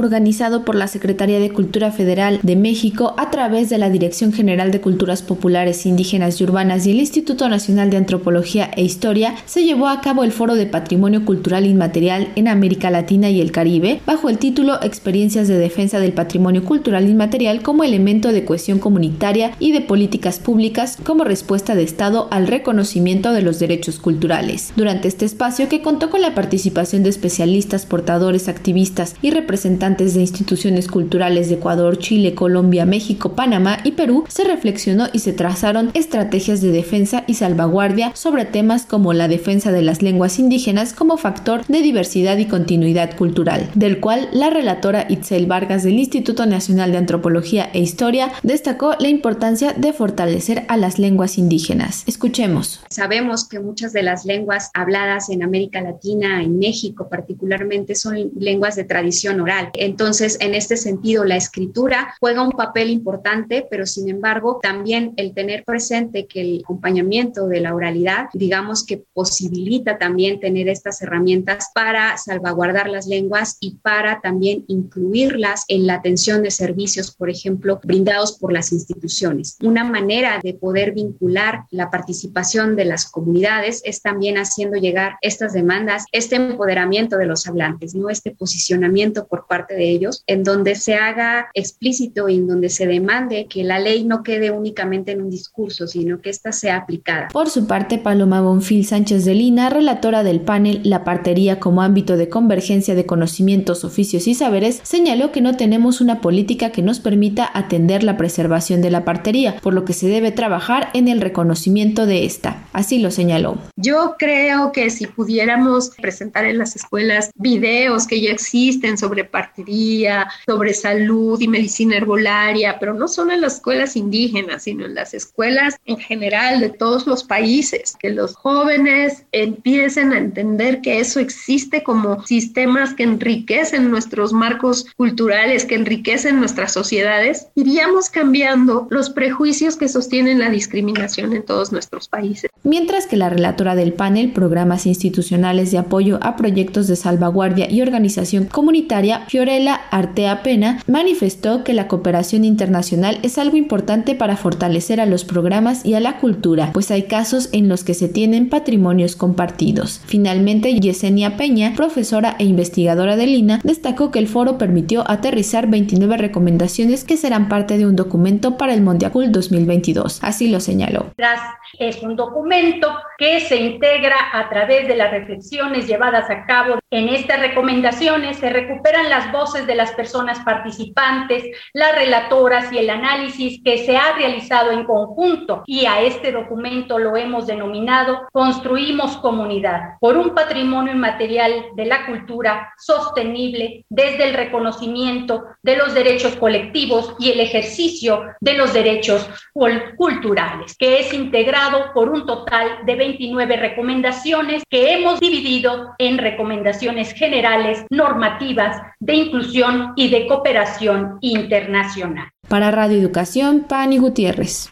organizado por la Secretaría de Cultura Federal de México a través de la Dirección General de Culturas Populares, Indígenas y Urbanas y el Instituto Nacional de Antropología e Historia, se llevó a cabo el Foro de Patrimonio Cultural Inmaterial en América Latina y el Caribe, bajo el título Experiencias de Defensa del Patrimonio Cultural Inmaterial como elemento de cohesión comunitaria y de políticas públicas como respuesta de Estado al reconocimiento de los derechos culturales. Durante este espacio, que contó con la participación de especialistas, portadores, activistas y representantes de instituciones culturales de Ecuador, Chile, Colombia, México, Panamá y Perú, se reflexionó y se trazaron estrategias de defensa y salvaguardia sobre temas como la defensa de las lenguas indígenas como factor de diversidad y continuidad cultural, del cual la relatora Itzel Vargas del Instituto Nacional de Antropología e Historia destacó la importancia de fortalecer a las lenguas indígenas. Escuchemos. Sabemos que muchas de las lenguas habladas en América Latina, en México particularmente, son lenguas de tradición oral. Entonces, en este sentido, la escritura juega un papel importante, pero sin embargo, también el tener presente que el acompañamiento de la oralidad, digamos que posibilita también tener estas herramientas para salvaguardar las lenguas y para también incluirlas en la atención de servicios, por ejemplo, brindados por las instituciones. Una manera de poder vincular la participación de las comunidades es también haciendo llegar estas demandas, este empoderamiento de los hablantes, ¿no? Este posicionamiento por parte de ellos, en donde se haga explícito y en donde se demande que la ley no quede únicamente en un discurso, sino que ésta sea aplicada. Por su parte, Paloma Bonfil Sánchez de Lina, relatora del panel La partería como ámbito de convergencia de conocimientos, oficios y saberes, señaló que no tenemos una política que nos permita atender la preservación de la partería, por lo que se debe trabajar en el reconocimiento de esta. Así lo señaló. Yo creo que si pudiéramos presentar en las escuelas videos que ya existen sobre partería, sobre salud y medicina herbolaria, pero no solo en las escuelas indígenas, sino en las escuelas en general de todos los países, que los jóvenes empiecen a entender que eso existe como sistemas que enriquecen nuestros marcos culturales, que enriquecen nuestras sociedades, iríamos cambiando los prejuicios que sostienen la discriminación en todos nuestros países. Mientras que la relatora del panel Programas Institucionales de Apoyo a Proyectos de Salvaguardia y Organización Comunitaria, Fiorella Artea Pena, manifestó que la cooperación internacional es algo importante para fortalecer a los programas y a la cultura, pues hay casos en los que se tienen patrimonios compartidos. Finalmente, Yesenia Peña, profesora e investigadora de Lina, destacó que el foro permitió aterrizar 29 recomendaciones que serán parte de un documento para el Mondiacul 2022. Así lo señaló. Es un documento que se integra a través de las reflexiones llevadas a cabo. En estas recomendaciones se recuperan las voces de las personas participantes, las relatoras y el análisis que se ha realizado en conjunto. Y a este documento lo hemos denominado Construimos comunidad por un patrimonio inmaterial de la cultura sostenible desde el reconocimiento de los derechos colectivos y el ejercicio de los derechos culturales, que es integrado por un total de 29 recomendaciones que hemos dividido en recomendaciones generales, normativas, de inclusión y de cooperación internacional. Para Radio Educación, Pani Gutiérrez.